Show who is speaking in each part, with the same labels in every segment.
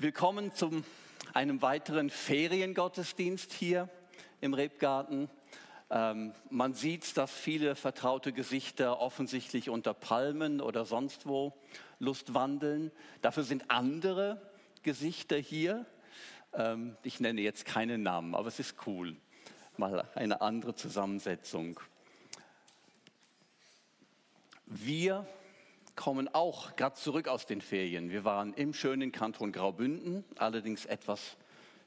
Speaker 1: Willkommen zu einem weiteren Feriengottesdienst hier im Rebgarten. Ähm, man sieht, dass viele vertraute Gesichter offensichtlich unter Palmen oder sonst wo Lust wandeln. Dafür sind andere Gesichter hier. Ähm, ich nenne jetzt keinen Namen, aber es ist cool. Mal eine andere Zusammensetzung. Wir kommen auch gerade zurück aus den Ferien. Wir waren im schönen Kanton Graubünden, allerdings etwas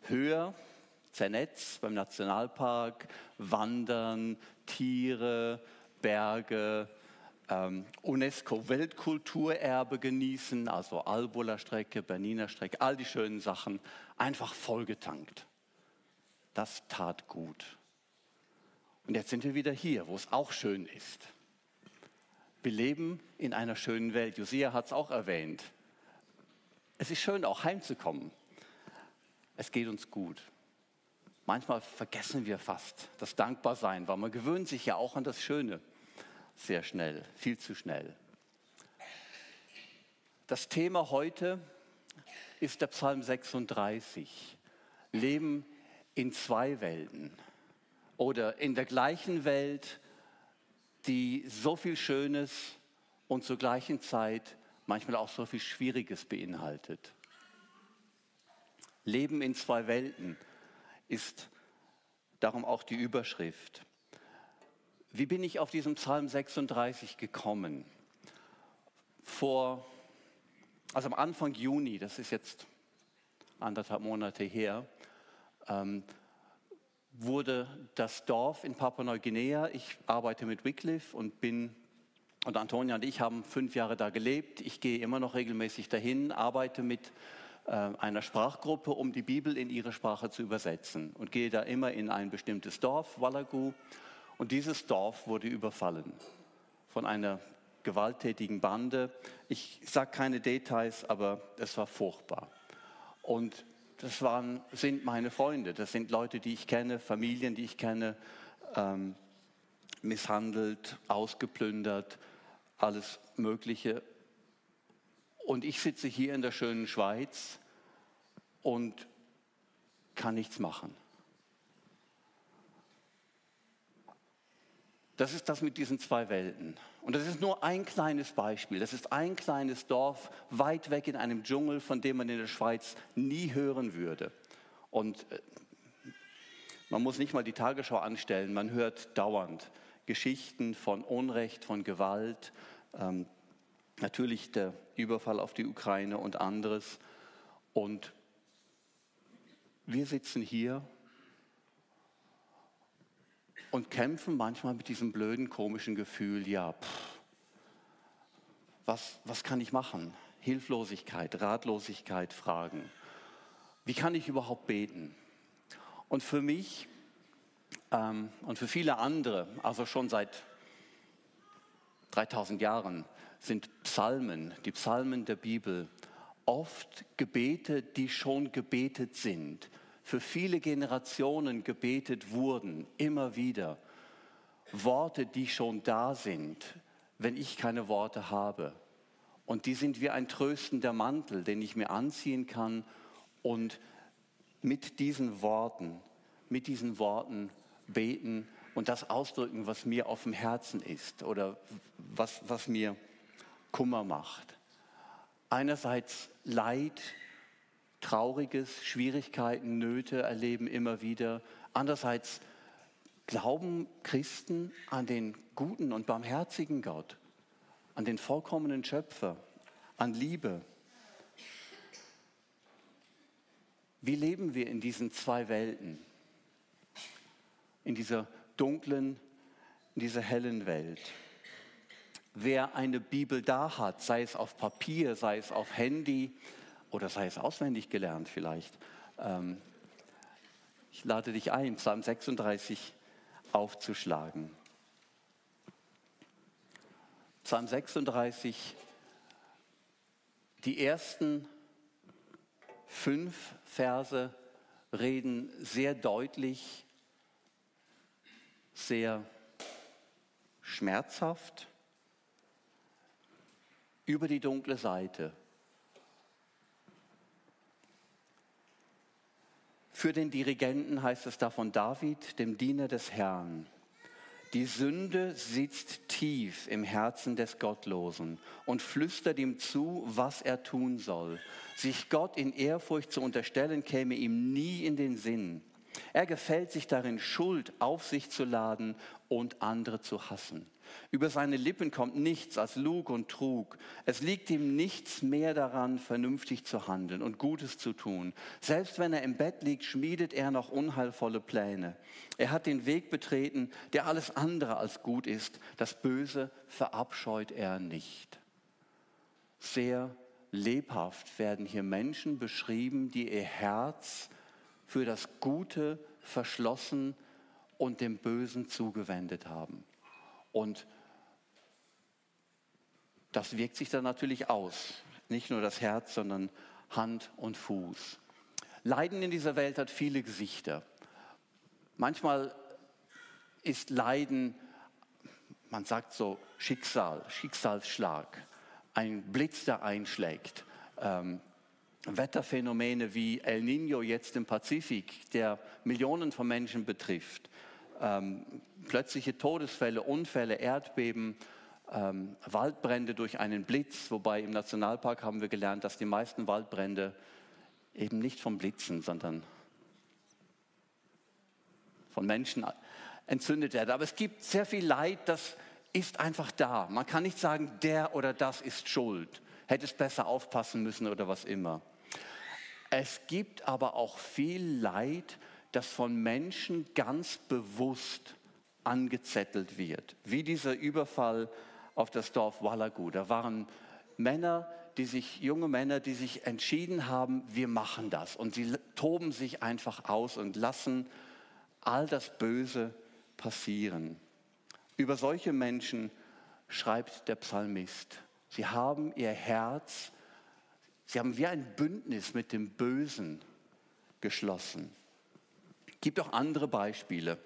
Speaker 1: höher, zernetzt beim Nationalpark, Wandern, Tiere, Berge, ähm, UNESCO-Weltkulturerbe genießen, also Albola Strecke, Berniner Strecke, all die schönen Sachen, einfach vollgetankt. Das tat gut. Und jetzt sind wir wieder hier, wo es auch schön ist. Wir leben in einer schönen Welt. Josia hat es auch erwähnt. Es ist schön, auch heimzukommen. Es geht uns gut. Manchmal vergessen wir fast das Dankbarsein, weil man gewöhnt sich ja auch an das Schöne sehr schnell, viel zu schnell. Das Thema heute ist der Psalm 36. Leben in zwei Welten oder in der gleichen Welt die so viel Schönes und zur gleichen Zeit manchmal auch so viel Schwieriges beinhaltet. Leben in zwei Welten ist darum auch die Überschrift. Wie bin ich auf diesen Psalm 36 gekommen? Vor, also am Anfang Juni, das ist jetzt anderthalb Monate her, ähm, wurde das Dorf in Papua-Neuguinea, ich arbeite mit Wycliffe und bin, und Antonia und ich haben fünf Jahre da gelebt. Ich gehe immer noch regelmäßig dahin, arbeite mit äh, einer Sprachgruppe, um die Bibel in ihre Sprache zu übersetzen und gehe da immer in ein bestimmtes Dorf, Wallagu. Und dieses Dorf wurde überfallen von einer gewalttätigen Bande. Ich sage keine Details, aber es war furchtbar. Und das waren, sind meine Freunde, das sind Leute, die ich kenne, Familien, die ich kenne, ähm, misshandelt, ausgeplündert, alles Mögliche. Und ich sitze hier in der schönen Schweiz und kann nichts machen. Das ist das mit diesen zwei Welten. Und das ist nur ein kleines Beispiel. Das ist ein kleines Dorf weit weg in einem Dschungel, von dem man in der Schweiz nie hören würde. Und äh, man muss nicht mal die Tagesschau anstellen, man hört dauernd Geschichten von Unrecht, von Gewalt, ähm, natürlich der Überfall auf die Ukraine und anderes. Und wir sitzen hier und kämpfen manchmal mit diesem blöden, komischen Gefühl, ja, pff, was, was kann ich machen? Hilflosigkeit, Ratlosigkeit, Fragen. Wie kann ich überhaupt beten? Und für mich ähm, und für viele andere, also schon seit 3000 Jahren, sind Psalmen, die Psalmen der Bibel, oft Gebete, die schon gebetet sind, für viele Generationen gebetet wurden, immer wieder. Worte, die schon da sind, wenn ich keine Worte habe. Und die sind wie ein tröstender Mantel, den ich mir anziehen kann und mit diesen Worten, mit diesen Worten beten und das ausdrücken, was mir auf dem Herzen ist oder was, was mir Kummer macht. Einerseits Leid, Trauriges, Schwierigkeiten, Nöte erleben immer wieder. Andererseits glauben Christen an den guten und barmherzigen Gott, an den vollkommenen Schöpfer, an Liebe. Wie leben wir in diesen zwei Welten? In dieser dunklen, in dieser hellen Welt. Wer eine Bibel da hat, sei es auf Papier, sei es auf Handy, oder sei es auswendig gelernt vielleicht. Ähm, ich lade dich ein, Psalm 36 aufzuschlagen. Psalm 36, die ersten fünf Verse reden sehr deutlich, sehr schmerzhaft über die dunkle Seite Für den Dirigenten heißt es da von David, dem Diener des Herrn. Die Sünde sitzt tief im Herzen des Gottlosen und flüstert ihm zu, was er tun soll. Sich Gott in Ehrfurcht zu unterstellen, käme ihm nie in den Sinn. Er gefällt sich darin, Schuld auf sich zu laden und andere zu hassen. Über seine Lippen kommt nichts als Lug und Trug. Es liegt ihm nichts mehr daran, vernünftig zu handeln und Gutes zu tun. Selbst wenn er im Bett liegt, schmiedet er noch unheilvolle Pläne. Er hat den Weg betreten, der alles andere als gut ist. Das Böse verabscheut er nicht. Sehr lebhaft werden hier Menschen beschrieben, die ihr Herz für das Gute verschlossen und dem Bösen zugewendet haben. Und das wirkt sich dann natürlich aus. Nicht nur das Herz, sondern Hand und Fuß. Leiden in dieser Welt hat viele Gesichter. Manchmal ist Leiden, man sagt so Schicksal, Schicksalsschlag, ein Blitz, der einschlägt. Ähm, Wetterphänomene wie El Nino jetzt im Pazifik, der Millionen von Menschen betrifft ähm, plötzliche Todesfälle, Unfälle, Erdbeben, ähm, Waldbrände durch einen Blitz, wobei im Nationalpark haben wir gelernt, dass die meisten Waldbrände eben nicht vom Blitzen, sondern von Menschen entzündet werden. Aber es gibt sehr viel Leid, das ist einfach da. Man kann nicht sagen, der oder das ist schuld, hätte es besser aufpassen müssen oder was immer. Es gibt aber auch viel Leid, das von Menschen ganz bewusst angezettelt wird, wie dieser Überfall auf das Dorf Wallagu. Da waren Männer, die sich, junge Männer, die sich entschieden haben, wir machen das. Und sie toben sich einfach aus und lassen all das Böse passieren. Über solche Menschen schreibt der Psalmist. Sie haben ihr Herz, sie haben wie ein Bündnis mit dem Bösen geschlossen gibt auch andere Beispiele.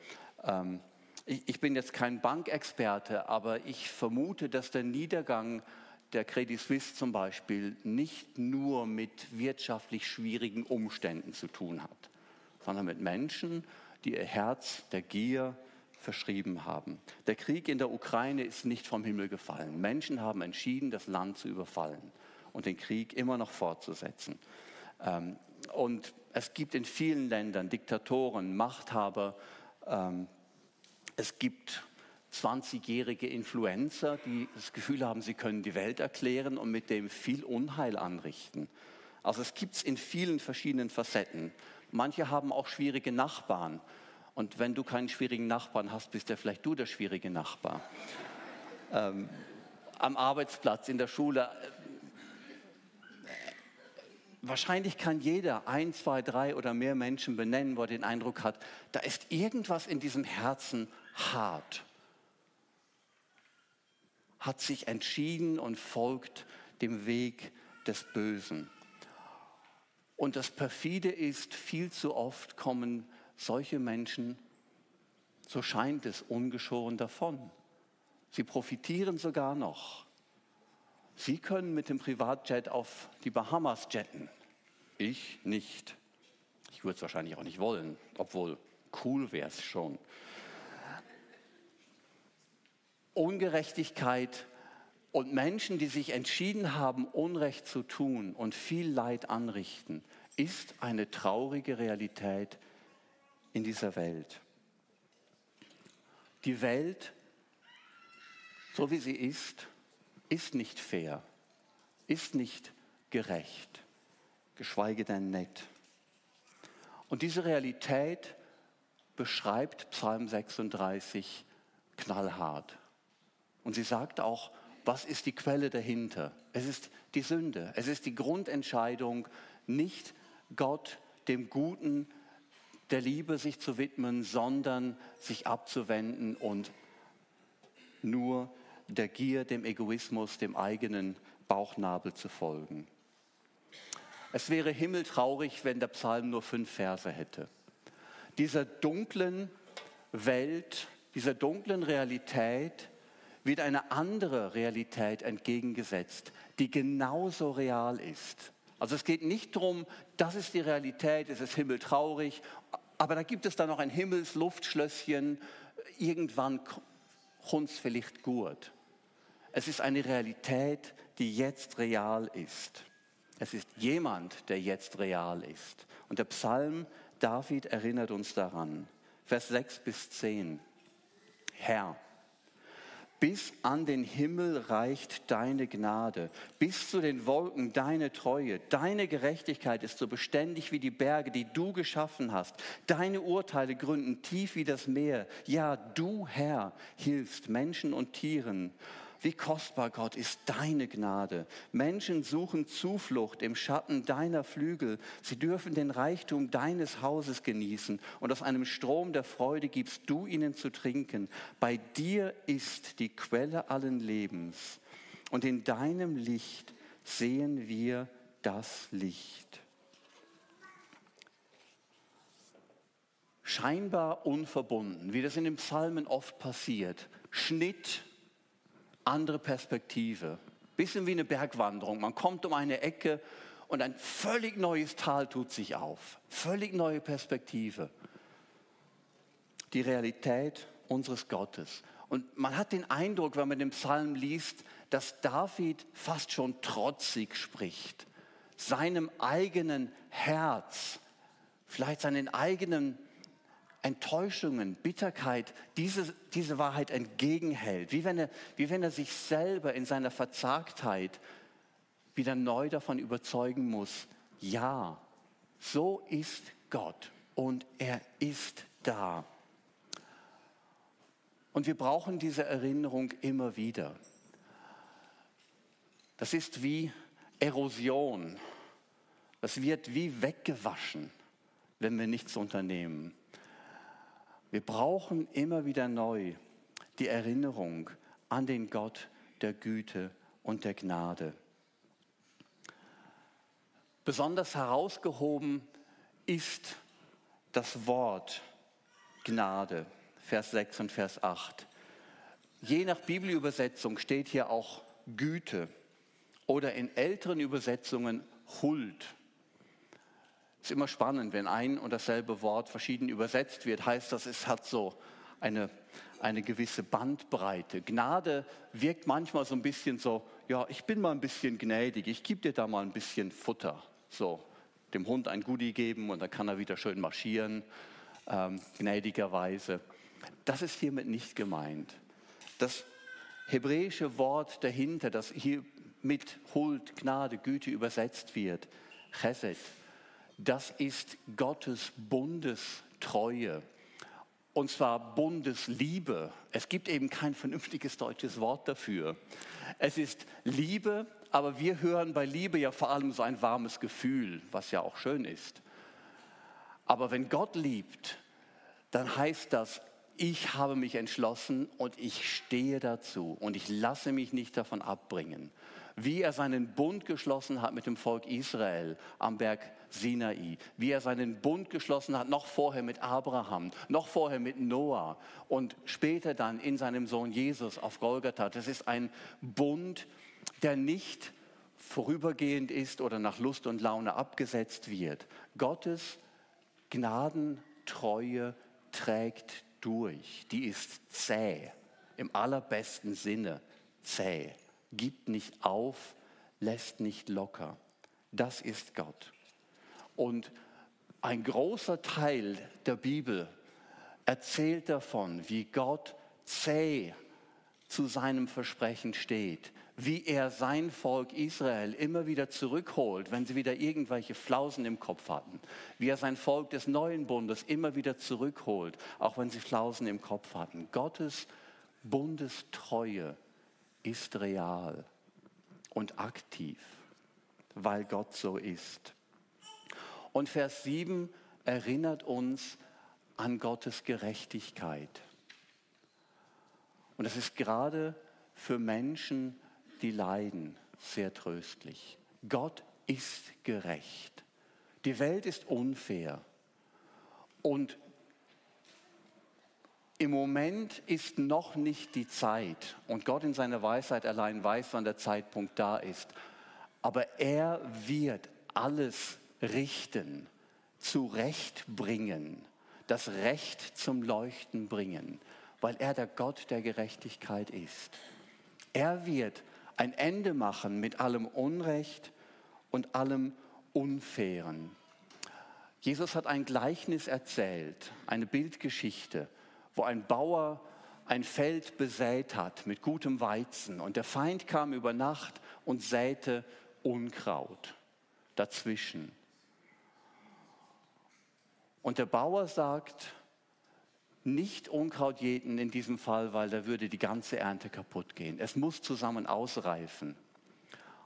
Speaker 1: Ähm, ich, bin jetzt kein Bankexperte, aber ich vermute, dass der Niedergang der Credit Suisse zum Beispiel nicht nur mit wirtschaftlich schwierigen Umständen zu tun hat, sondern mit Menschen, die ihr Herz der Gier verschrieben haben. Der Krieg in der Ukraine ist nicht vom Himmel gefallen. Menschen haben entschieden, das Land zu überfallen und den Krieg immer noch fortzusetzen. Ähm, und es gibt in vielen Ländern Diktatoren, Machthaber. Ähm, es gibt 20-jährige Influencer, die das Gefühl haben, sie können die Welt erklären und mit dem viel Unheil anrichten. Also es gibt es in vielen verschiedenen Facetten. Manche haben auch schwierige Nachbarn. Und wenn du keinen schwierigen Nachbarn hast, bist ja vielleicht du der schwierige Nachbar. ähm, am Arbeitsplatz, in der Schule, Wahrscheinlich kann jeder ein, zwei, drei oder mehr Menschen benennen, wo er den Eindruck hat, da ist irgendwas in diesem Herzen hart. Hat sich entschieden und folgt dem Weg des Bösen. Und das Perfide ist, viel zu oft kommen solche Menschen, so scheint es, ungeschoren davon. Sie profitieren sogar noch. Sie können mit dem Privatjet auf die Bahamas jetten. Ich nicht. Ich würde es wahrscheinlich auch nicht wollen, obwohl cool wäre es schon. Ungerechtigkeit und Menschen, die sich entschieden haben, Unrecht zu tun und viel Leid anrichten, ist eine traurige Realität in dieser Welt. Die Welt, so wie sie ist, ist nicht fair, ist nicht gerecht, geschweige denn nett. Und diese Realität beschreibt Psalm 36 knallhart. Und sie sagt auch, was ist die Quelle dahinter? Es ist die Sünde. Es ist die Grundentscheidung, nicht Gott, dem Guten, der Liebe sich zu widmen, sondern sich abzuwenden und nur der Gier, dem Egoismus, dem eigenen Bauchnabel zu folgen. Es wäre himmeltraurig, wenn der Psalm nur fünf Verse hätte. Dieser dunklen Welt, dieser dunklen Realität wird eine andere Realität entgegengesetzt, die genauso real ist, Also es geht nicht darum, das ist die Realität, es ist himmeltraurig, aber da gibt es dann noch ein Himmelsluftschlösschen, irgendwann es vielleicht gut. Es ist eine Realität, die jetzt real ist. Es ist jemand, der jetzt real ist. Und der Psalm David erinnert uns daran. Vers 6 bis 10. Herr, bis an den Himmel reicht deine Gnade, bis zu den Wolken deine Treue. Deine Gerechtigkeit ist so beständig wie die Berge, die du geschaffen hast. Deine Urteile gründen tief wie das Meer. Ja, du Herr hilfst Menschen und Tieren. Wie kostbar, Gott, ist deine Gnade. Menschen suchen Zuflucht im Schatten deiner Flügel. Sie dürfen den Reichtum deines Hauses genießen und aus einem Strom der Freude gibst du ihnen zu trinken. Bei dir ist die Quelle allen Lebens und in deinem Licht sehen wir das Licht. Scheinbar unverbunden, wie das in den Psalmen oft passiert. Schnitt andere Perspektive. Bisschen wie eine Bergwanderung. Man kommt um eine Ecke und ein völlig neues Tal tut sich auf. Völlig neue Perspektive. Die Realität unseres Gottes. Und man hat den Eindruck, wenn man den Psalm liest, dass David fast schon trotzig spricht. Seinem eigenen Herz, vielleicht seinen eigenen Enttäuschungen, Bitterkeit diese, diese Wahrheit entgegenhält. Wie wenn, er, wie wenn er sich selber in seiner Verzagtheit wieder neu davon überzeugen muss, ja, so ist Gott und er ist da. Und wir brauchen diese Erinnerung immer wieder. Das ist wie Erosion. Das wird wie weggewaschen, wenn wir nichts unternehmen. Wir brauchen immer wieder neu die Erinnerung an den Gott der Güte und der Gnade. Besonders herausgehoben ist das Wort Gnade, Vers 6 und Vers 8. Je nach Bibelübersetzung steht hier auch Güte oder in älteren Übersetzungen Huld. Ist immer spannend, wenn ein und dasselbe Wort verschieden übersetzt wird, heißt das, es hat so eine, eine gewisse Bandbreite. Gnade wirkt manchmal so ein bisschen so, ja, ich bin mal ein bisschen gnädig, ich gebe dir da mal ein bisschen Futter. So, dem Hund ein Goodie geben und dann kann er wieder schön marschieren, ähm, gnädigerweise. Das ist hiermit nicht gemeint. Das hebräische Wort dahinter, das hier mit Huld, Gnade, Güte übersetzt wird, Chesed, das ist Gottes Bundestreue. Und zwar Bundesliebe. Es gibt eben kein vernünftiges deutsches Wort dafür. Es ist Liebe, aber wir hören bei Liebe ja vor allem so ein warmes Gefühl, was ja auch schön ist. Aber wenn Gott liebt, dann heißt das, ich habe mich entschlossen und ich stehe dazu und ich lasse mich nicht davon abbringen. Wie er seinen Bund geschlossen hat mit dem Volk Israel am Berg Sinai, wie er seinen Bund geschlossen hat, noch vorher mit Abraham, noch vorher mit Noah und später dann in seinem Sohn Jesus auf Golgatha. Das ist ein Bund, der nicht vorübergehend ist oder nach Lust und Laune abgesetzt wird. Gottes Gnadentreue trägt durch. Die ist zäh, im allerbesten Sinne zäh. Gibt nicht auf, lässt nicht locker. Das ist Gott. Und ein großer Teil der Bibel erzählt davon, wie Gott zäh zu seinem Versprechen steht, wie er sein Volk Israel immer wieder zurückholt, wenn sie wieder irgendwelche Flausen im Kopf hatten, wie er sein Volk des neuen Bundes immer wieder zurückholt, auch wenn sie Flausen im Kopf hatten. Gottes Bundestreue ist real und aktiv, weil Gott so ist. Und Vers 7 erinnert uns an Gottes Gerechtigkeit. Und das ist gerade für Menschen, die leiden, sehr tröstlich. Gott ist gerecht. Die Welt ist unfair. Und im Moment ist noch nicht die Zeit, und Gott in seiner Weisheit allein weiß, wann der Zeitpunkt da ist, aber er wird alles richten, zurechtbringen, das Recht zum Leuchten bringen, weil er der Gott der Gerechtigkeit ist. Er wird ein Ende machen mit allem Unrecht und allem Unfairen. Jesus hat ein Gleichnis erzählt, eine Bildgeschichte, wo ein Bauer ein Feld besät hat mit gutem Weizen und der Feind kam über Nacht und säte Unkraut dazwischen. Und der Bauer sagt, nicht Unkraut jäten in diesem Fall, weil da würde die ganze Ernte kaputt gehen. Es muss zusammen ausreifen.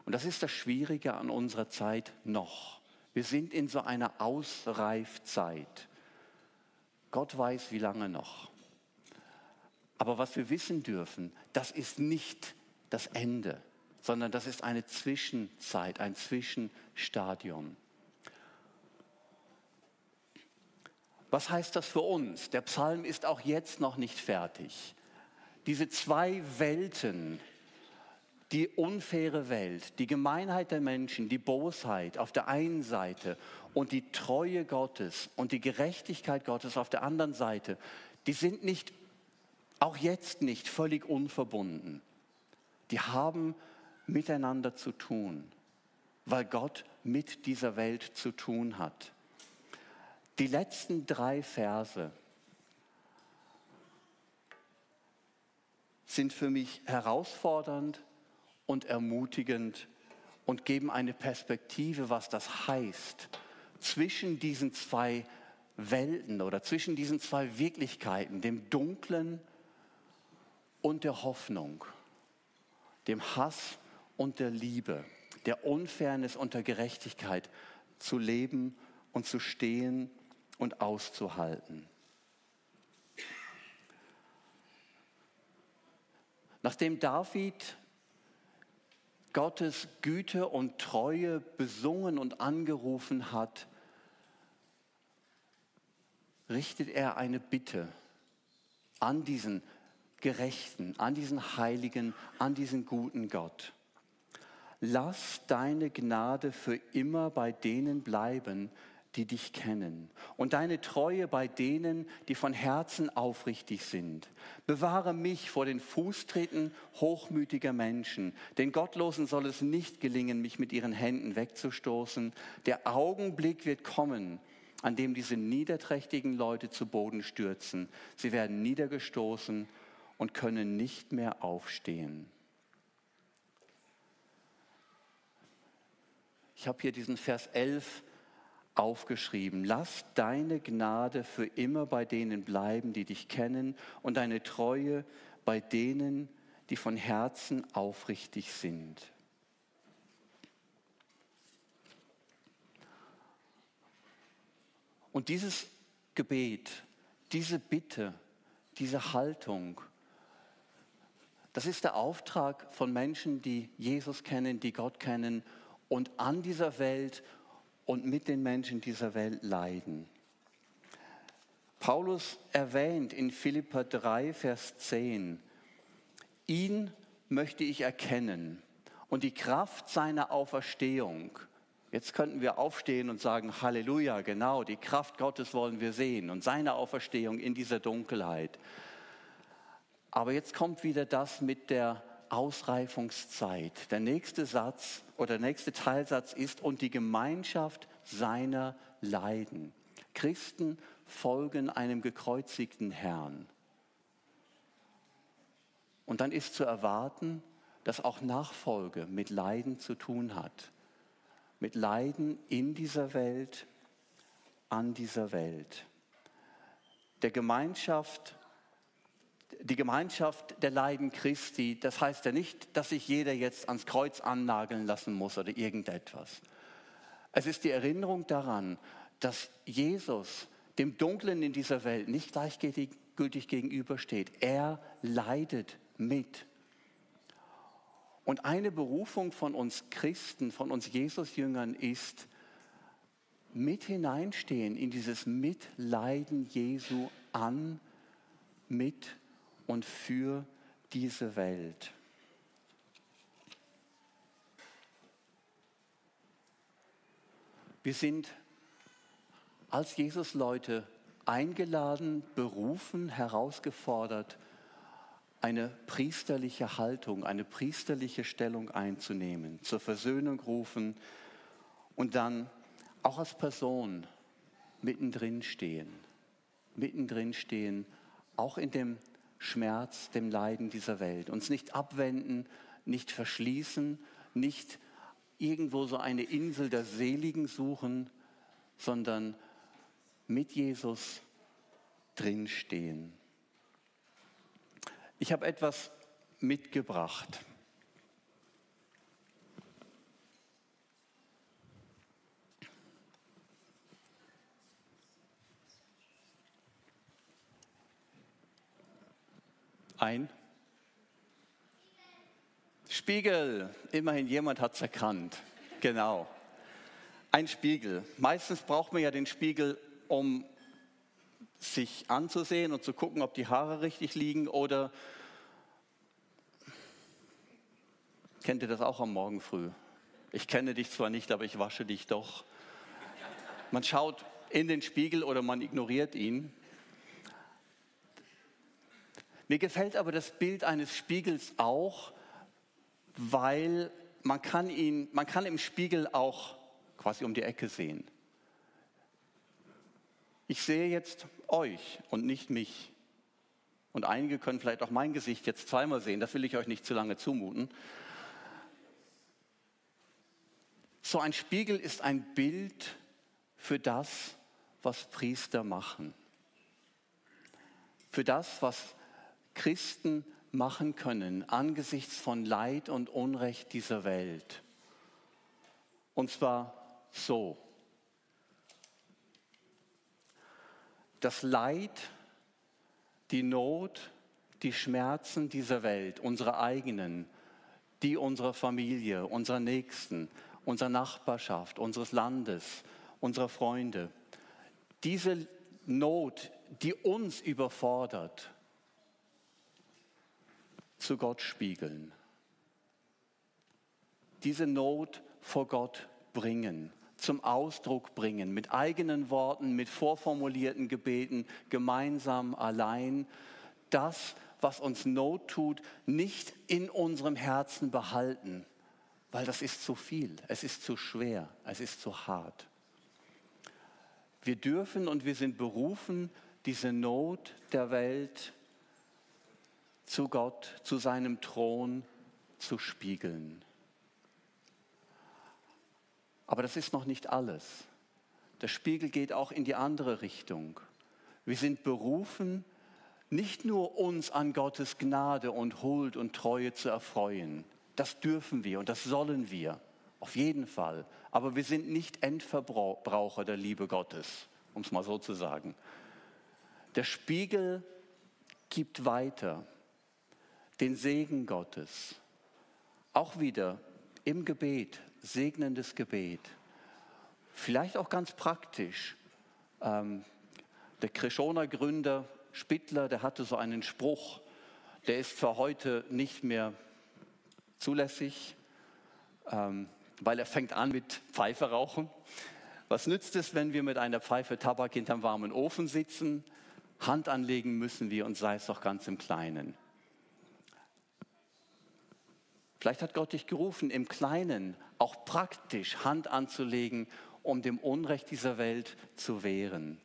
Speaker 1: Und das ist das Schwierige an unserer Zeit noch. Wir sind in so einer Ausreifzeit. Gott weiß, wie lange noch. Aber was wir wissen dürfen, das ist nicht das Ende, sondern das ist eine Zwischenzeit, ein Zwischenstadium. Was heißt das für uns? Der Psalm ist auch jetzt noch nicht fertig. Diese zwei Welten, die unfaire Welt, die Gemeinheit der Menschen, die Bosheit auf der einen Seite und die Treue Gottes und die Gerechtigkeit Gottes auf der anderen Seite, die sind nicht, auch jetzt nicht völlig unverbunden. Die haben miteinander zu tun, weil Gott mit dieser Welt zu tun hat. Die letzten drei Verse sind für mich herausfordernd und ermutigend und geben eine Perspektive, was das heißt, zwischen diesen zwei Welten oder zwischen diesen zwei Wirklichkeiten, dem Dunklen und der Hoffnung, dem Hass und der Liebe, der Unfairness und der Gerechtigkeit zu leben und zu stehen und auszuhalten. Nachdem David Gottes Güte und Treue besungen und angerufen hat, richtet er eine Bitte an diesen Gerechten, an diesen Heiligen, an diesen guten Gott. Lass deine Gnade für immer bei denen bleiben, die dich kennen und deine Treue bei denen, die von Herzen aufrichtig sind. Bewahre mich vor den Fußtreten hochmütiger Menschen, den Gottlosen soll es nicht gelingen, mich mit ihren Händen wegzustoßen. Der Augenblick wird kommen, an dem diese niederträchtigen Leute zu Boden stürzen. Sie werden niedergestoßen und können nicht mehr aufstehen. Ich habe hier diesen Vers 11 aufgeschrieben. Lass deine Gnade für immer bei denen bleiben, die dich kennen, und deine Treue bei denen, die von Herzen aufrichtig sind. Und dieses Gebet, diese Bitte, diese Haltung, das ist der Auftrag von Menschen, die Jesus kennen, die Gott kennen und an dieser Welt und mit den Menschen dieser Welt leiden. Paulus erwähnt in Philippa 3, Vers 10, ihn möchte ich erkennen und die Kraft seiner Auferstehung. Jetzt könnten wir aufstehen und sagen, Halleluja, genau, die Kraft Gottes wollen wir sehen und seine Auferstehung in dieser Dunkelheit. Aber jetzt kommt wieder das mit der Ausreifungszeit. Der nächste Satz oder der nächste Teilsatz ist, und die Gemeinschaft seiner Leiden. Christen folgen einem gekreuzigten Herrn. Und dann ist zu erwarten, dass auch Nachfolge mit Leiden zu tun hat. Mit Leiden in dieser Welt, an dieser Welt. Der Gemeinschaft die Gemeinschaft der Leiden Christi, das heißt ja nicht, dass sich jeder jetzt ans Kreuz annageln lassen muss oder irgendetwas. Es ist die Erinnerung daran, dass Jesus dem Dunklen in dieser Welt nicht gleichgültig gegenübersteht. Er leidet mit. Und eine Berufung von uns Christen, von uns Jesus-Jüngern ist, mit hineinstehen in dieses Mitleiden Jesu an, mit und für diese Welt. Wir sind als Jesus-Leute eingeladen, berufen, herausgefordert, eine priesterliche Haltung, eine priesterliche Stellung einzunehmen, zur Versöhnung rufen und dann auch als Person mittendrin stehen, mittendrin stehen, auch in dem Schmerz, dem Leiden dieser Welt. Uns nicht abwenden, nicht verschließen, nicht irgendwo so eine Insel der Seligen suchen, sondern mit Jesus drinstehen. Ich habe etwas mitgebracht. Ein Spiegel. Immerhin jemand hat es erkannt. Genau. Ein Spiegel. Meistens braucht man ja den Spiegel, um sich anzusehen und zu gucken, ob die Haare richtig liegen oder kennt ihr das auch am Morgen früh? Ich kenne dich zwar nicht, aber ich wasche dich doch. Man schaut in den Spiegel oder man ignoriert ihn. Mir gefällt aber das Bild eines Spiegels auch, weil man kann ihn, man kann im Spiegel auch quasi um die Ecke sehen. Ich sehe jetzt euch und nicht mich. Und einige können vielleicht auch mein Gesicht jetzt zweimal sehen, das will ich euch nicht zu lange zumuten. So ein Spiegel ist ein Bild für das, was Priester machen. Für das, was Christen machen können angesichts von Leid und Unrecht dieser Welt. Und zwar so. Das Leid, die Not, die Schmerzen dieser Welt, unsere eigenen, die unserer Familie, unserer Nächsten, unserer Nachbarschaft, unseres Landes, unserer Freunde, diese Not, die uns überfordert, zu Gott spiegeln. Diese Not vor Gott bringen, zum Ausdruck bringen, mit eigenen Worten, mit vorformulierten Gebeten, gemeinsam, allein. Das, was uns Not tut, nicht in unserem Herzen behalten, weil das ist zu viel, es ist zu schwer, es ist zu hart. Wir dürfen und wir sind berufen, diese Not der Welt zu Gott, zu seinem Thron zu spiegeln. Aber das ist noch nicht alles. Der Spiegel geht auch in die andere Richtung. Wir sind berufen, nicht nur uns an Gottes Gnade und Huld und Treue zu erfreuen. Das dürfen wir und das sollen wir, auf jeden Fall. Aber wir sind nicht Endverbraucher der Liebe Gottes, um es mal so zu sagen. Der Spiegel gibt weiter den Segen Gottes. Auch wieder im Gebet, segnendes Gebet. Vielleicht auch ganz praktisch. Ähm, der Kreschoner Gründer Spittler, der hatte so einen Spruch, der ist für heute nicht mehr zulässig, ähm, weil er fängt an mit Pfeife rauchen. Was nützt es, wenn wir mit einer Pfeife Tabak hinterm warmen Ofen sitzen? Hand anlegen müssen wir und sei es doch ganz im Kleinen. Vielleicht hat Gott dich gerufen, im Kleinen auch praktisch Hand anzulegen, um dem Unrecht dieser Welt zu wehren.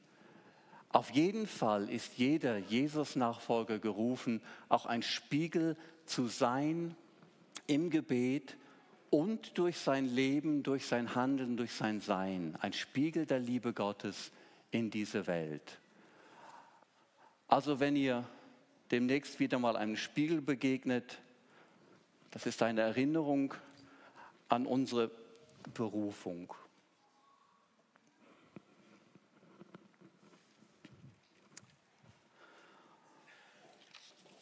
Speaker 1: Auf jeden Fall ist jeder Jesus-Nachfolger gerufen, auch ein Spiegel zu sein im Gebet und durch sein Leben, durch sein Handeln, durch sein Sein. Ein Spiegel der Liebe Gottes in diese Welt. Also wenn ihr demnächst wieder mal einem Spiegel begegnet, das ist eine Erinnerung an unsere Berufung.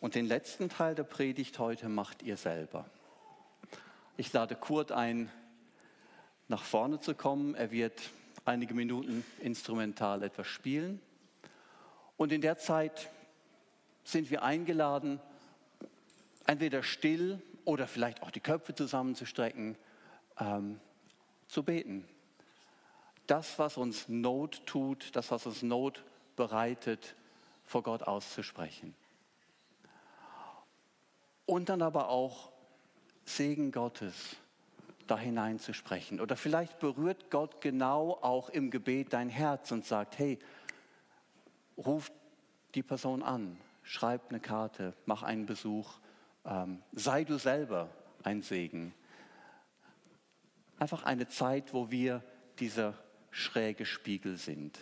Speaker 1: Und den letzten Teil der Predigt heute macht ihr selber. Ich lade Kurt ein, nach vorne zu kommen. Er wird einige Minuten instrumental etwas spielen. Und in der Zeit sind wir eingeladen, entweder still oder vielleicht auch die Köpfe zusammenzustrecken, ähm, zu beten. das, was uns Not tut, das, was uns Not bereitet, vor Gott auszusprechen. Und dann aber auch Segen Gottes da hineinzusprechen. Oder vielleicht berührt Gott genau auch im Gebet dein Herz und sagt, hey, ruf die Person an, schreib eine Karte, mach einen Besuch, ähm, sei du selber ein Segen. Einfach eine Zeit, wo wir dieser schräge Spiegel sind.